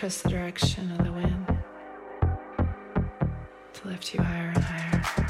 Trust the direction of the wind to lift you higher and higher.